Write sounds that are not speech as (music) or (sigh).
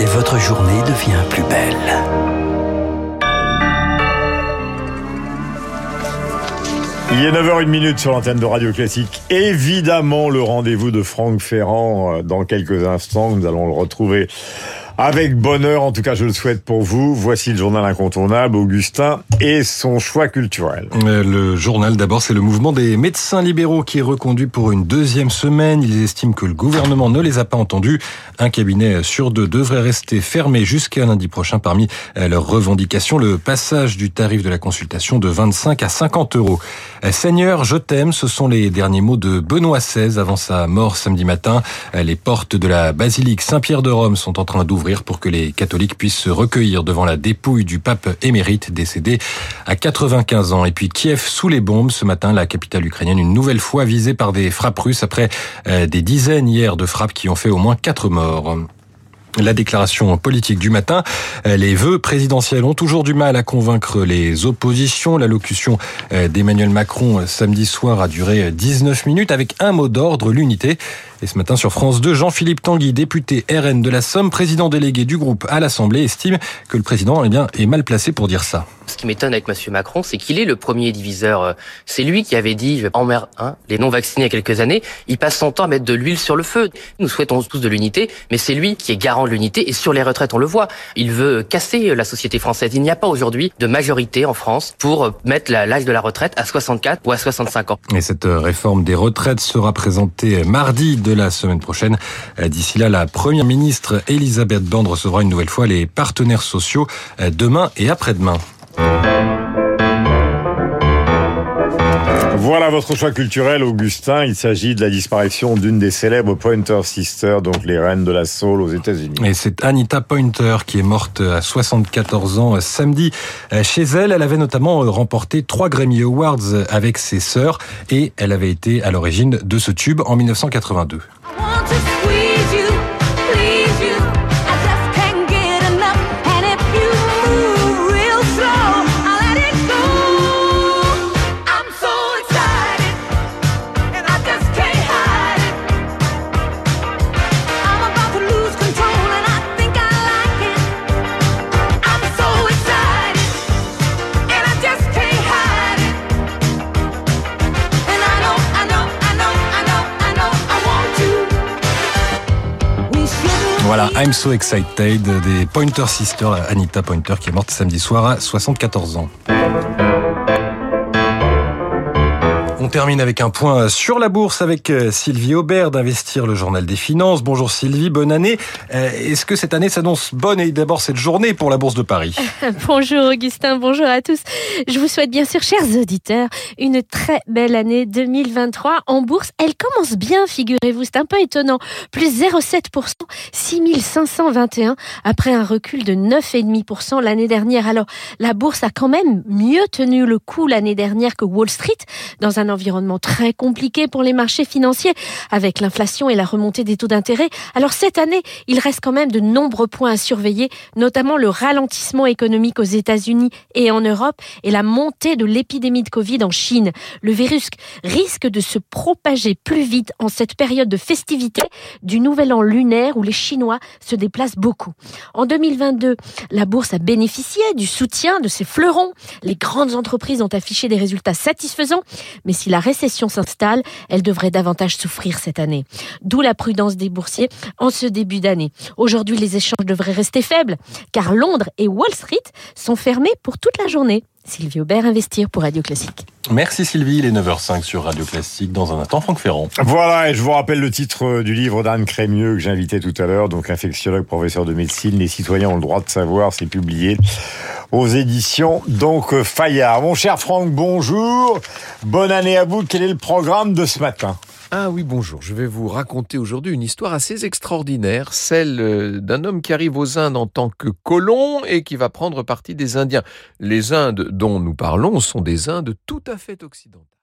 et votre journée devient plus belle. Il est 9h01 sur l'antenne de Radio Classique. Évidemment, le rendez-vous de Franck Ferrand euh, dans quelques instants. Nous allons le retrouver avec bonheur, en tout cas je le souhaite pour vous. Voici le journal incontournable, Augustin et son choix culturel. Euh, le journal d'abord, c'est le mouvement des médecins libéraux qui est reconduit pour une deuxième semaine. Ils estiment que le gouvernement ne les a pas entendus. Un cabinet sur deux devrait rester fermé jusqu'à lundi prochain parmi euh, leurs revendications. Le passage du tarif de la consultation de 25 à 50 euros. Euh, Seigneur, je t'aime, ce sont les derniers mots de Benoît XVI avant sa mort samedi matin. Les portes de la basilique Saint-Pierre de Rome sont en train d'ouvrir pour que les catholiques puissent se recueillir devant la dépouille du pape émérite décédé à 95 ans. Et puis Kiev sous les bombes ce matin, la capitale ukrainienne une nouvelle fois visée par des frappes russes après euh, des dizaines hier de frappes qui ont fait au moins quatre morts. La déclaration politique du matin, euh, les vœux présidentiels ont toujours du mal à convaincre les oppositions. L'allocution euh, d'Emmanuel Macron samedi soir a duré 19 minutes avec un mot d'ordre, l'unité. Et ce matin sur France 2, Jean-Philippe Tanguy, député RN de la Somme, président délégué du groupe à l'Assemblée, estime que le président eh bien, est mal placé pour dire ça. Ce qui m'étonne avec M. Macron, c'est qu'il est le premier diviseur. C'est lui qui avait dit en mer hein, les non-vaccinés il y a quelques années. Il passe son temps à mettre de l'huile sur le feu. Nous souhaitons tous de l'unité, mais c'est lui qui est garant de l'unité. Et sur les retraites, on le voit. Il veut casser la société française. Il n'y a pas aujourd'hui de majorité en France pour mettre l'âge de la retraite à 64 ou à 65 ans. Et cette réforme des retraites sera présentée mardi de la semaine prochaine. D'ici là, la première ministre Elisabeth Borne recevra une nouvelle fois les partenaires sociaux demain et après-demain. Voilà votre choix culturel, Augustin. Il s'agit de la disparition d'une des célèbres Pointer Sisters, donc les reines de la soul aux États-Unis. Et c'est Anita Pointer qui est morte à 74 ans samedi. Chez elle, elle avait notamment remporté trois Grammy Awards avec ses sœurs et elle avait été à l'origine de ce tube en 1982. Voilà, I'm so excited des Pointer Sisters, Anita Pointer qui est morte samedi soir à 74 ans. On termine avec un point sur la bourse avec Sylvie Aubert d'Investir le Journal des Finances. Bonjour Sylvie, bonne année. Est-ce que cette année s'annonce bonne? Et d'abord cette journée pour la Bourse de Paris (laughs) Bonjour Augustin, bonjour à tous. Je vous souhaite bien sûr, chers auditeurs, une très belle année 2023 en bourse. Elle commence bien, figurez-vous, c'est un peu étonnant. Plus 0,7%, 6521 après un recul de 9,5% l'année dernière. Alors, la bourse a quand même mieux tenu le coup l'année dernière que Wall Street dans un environnement très compliqué pour les marchés financiers avec l'inflation et la remontée des taux d'intérêt. Alors cette année, il reste quand même de nombreux points à surveiller, notamment le ralentissement économique aux États-Unis et en Europe et la montée de l'épidémie de Covid en Chine. Le virus risque de se propager plus vite en cette période de festivité du nouvel an lunaire où les Chinois se déplacent beaucoup. En 2022, la bourse a bénéficié du soutien de ses fleurons. Les grandes entreprises ont affiché des résultats satisfaisants, mais si la récession s'installe, elle devrait davantage souffrir cette année. D'où la prudence des boursiers en ce début d'année. Aujourd'hui, les échanges devraient rester faibles, car Londres et Wall Street sont fermés pour toute la journée. Sylvie Aubert, Investir pour Radio Classique. Merci Sylvie, il est 9h05 sur Radio Classique. Dans un instant, Franck Ferrand. Voilà, et je vous rappelle le titre du livre d'Anne Crémieux que j'invitais tout à l'heure, donc infectiologue, professeur de médecine. Les citoyens ont le droit de savoir, c'est publié aux éditions donc Fayard. Mon cher Franck, bonjour. Bonne année à vous. Quel est le programme de ce matin? Ah oui, bonjour. Je vais vous raconter aujourd'hui une histoire assez extraordinaire, celle d'un homme qui arrive aux Indes en tant que colon et qui va prendre parti des Indiens. Les Indes dont nous parlons sont des Indes tout à fait occidentales.